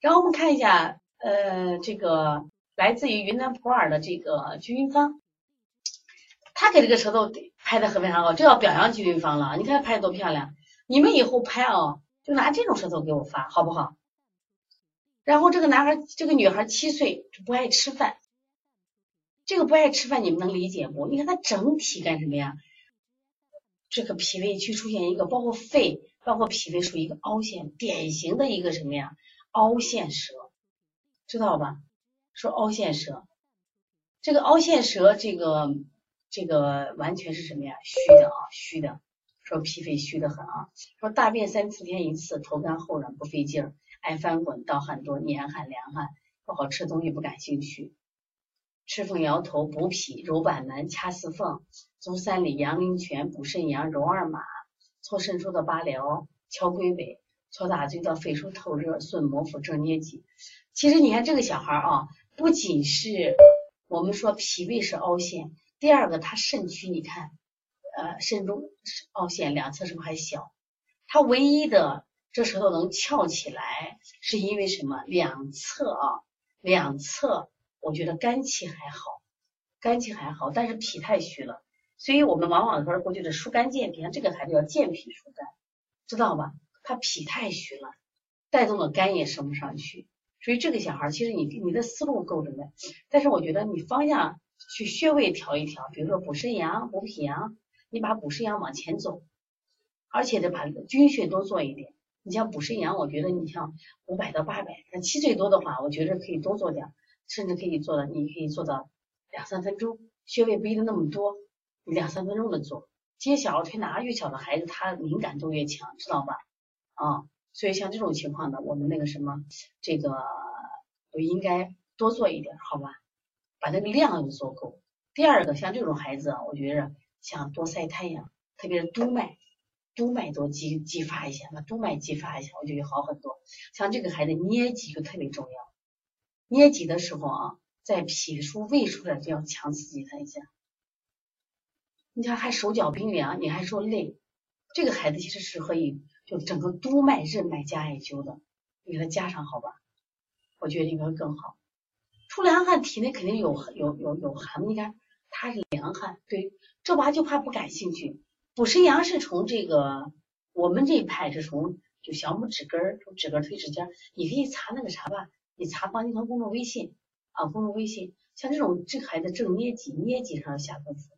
然后我们看一下，呃，这个来自于云南普洱的这个鞠云芳，他给这个舌头拍的很非常好，这要表扬鞠云芳了。你看拍的多漂亮！你们以后拍哦，就拿这种舌头给我发，好不好？然后这个男孩，这个女孩七岁，不爱吃饭。这个不爱吃饭，你们能理解不？你看他整体干什么呀？这个脾胃区出现一个，包括肺，包括脾胃，属于一个凹陷，典型的一个什么呀？凹陷舌，知道吧？说凹陷舌，这个凹陷舌，这个这个完全是什么呀？虚的啊，虚的。说脾肺虚的很啊。说大便三四天一次，头干后软不费劲儿。爱翻滚，盗汗多，黏汗凉汗，不好吃东西不感兴趣，吃凤摇头补脾，揉板门掐四缝，足三里阳陵泉补肾阳，揉二马搓肾腧的八髎，敲龟尾，搓大椎到肺腧透热，顺摩腹正捏脊。其实你看这个小孩啊，不仅是我们说脾胃是凹陷，第二个他肾区你看，呃肾中凹陷两侧是不是还小？他唯一的。这舌头能翘起来，是因为什么？两侧啊，两侧，我觉得肝气还好，肝气还好，但是脾太虚了，所以我们往往说过去的疏肝健脾，像这个孩子叫健脾疏肝，知道吧？他脾太虚了，带动的肝也升不上去，所以这个小孩其实你你的思路够着的，但是我觉得你方向去穴位调一调，比如说补肾阳、补脾阳，你把补肾阳往前走，而且得把军穴多做一点。你像补肾阳，我觉得你像五百到八百，那七岁多的话，我觉得可以多做点，甚至可以做到，你可以做到两三分钟，穴位不一定那么多，两三分钟的做。接小儿推拿越小的孩子，他敏感度越强，知道吧？啊，所以像这种情况呢，我们那个什么，这个就应该多做一点，好吧？把那个量要做够。第二个，像这种孩子，我觉着像多晒太阳，特别是督脉。督脉多激激发一下，把督脉激发一下，我就会好很多。像这个孩子捏脊就特别重要，捏脊的时候啊，在脾腧、胃腧这就要强刺激他一下。你看还手脚冰凉，你还说累，这个孩子其实适合于就整个督脉、任脉加艾灸的，你给他加上好吧？我觉得应该更好。出凉汗，体内肯定有有有有寒，你看他是凉汗，对，这娃就怕不感兴趣。补肾阳是从这个我们这一派是从就小拇指根儿从指根推指尖，你可以查那个啥吧，你查方金堂公众微信啊，公众微信，像这种这孩子正捏脊，捏脊上下功夫，